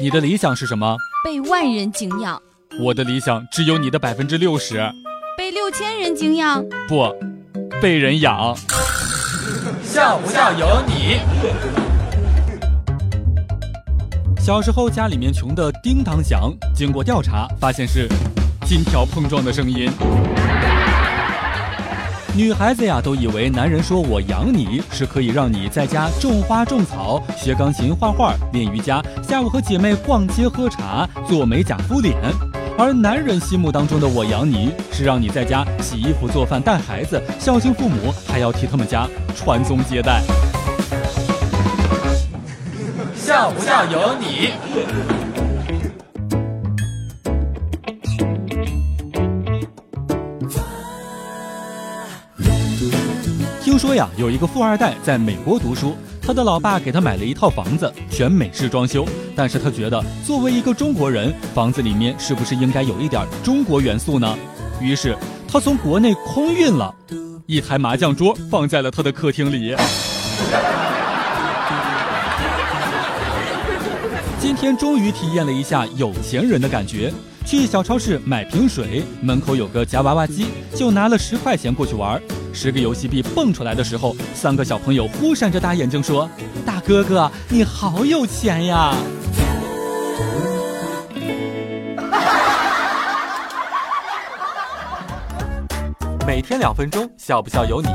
你的理想是什么？被万人敬仰。我的理想只有你的百分之六十。被六千人敬仰。不，被人养。笑不笑由你。小时候家里面穷的叮当响，经过调查发现是金条碰撞的声音。女孩子呀，都以为男人说我养你是可以让你在家种花种草、学钢琴、画画、练瑜伽，下午和姐妹逛街喝茶、做美甲敷脸。而男人心目当中的我养你是让你在家洗衣服、做饭、带孩子、孝敬父母，还要替他们家传宗接代。笑不笑由你。听说呀，有一个富二代在美国读书，他的老爸给他买了一套房子，全美式装修。但是他觉得，作为一个中国人，房子里面是不是应该有一点中国元素呢？于是他从国内空运了一台麻将桌，放在了他的客厅里。今天终于体验了一下有钱人的感觉。去小超市买瓶水，门口有个夹娃娃机，就拿了十块钱过去玩。十个游戏币蹦出来的时候，三个小朋友忽闪着大眼睛说：“大哥哥，你好有钱呀！” 每天两分钟，笑不笑由你。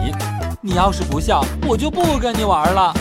你要是不笑，我就不跟你玩了。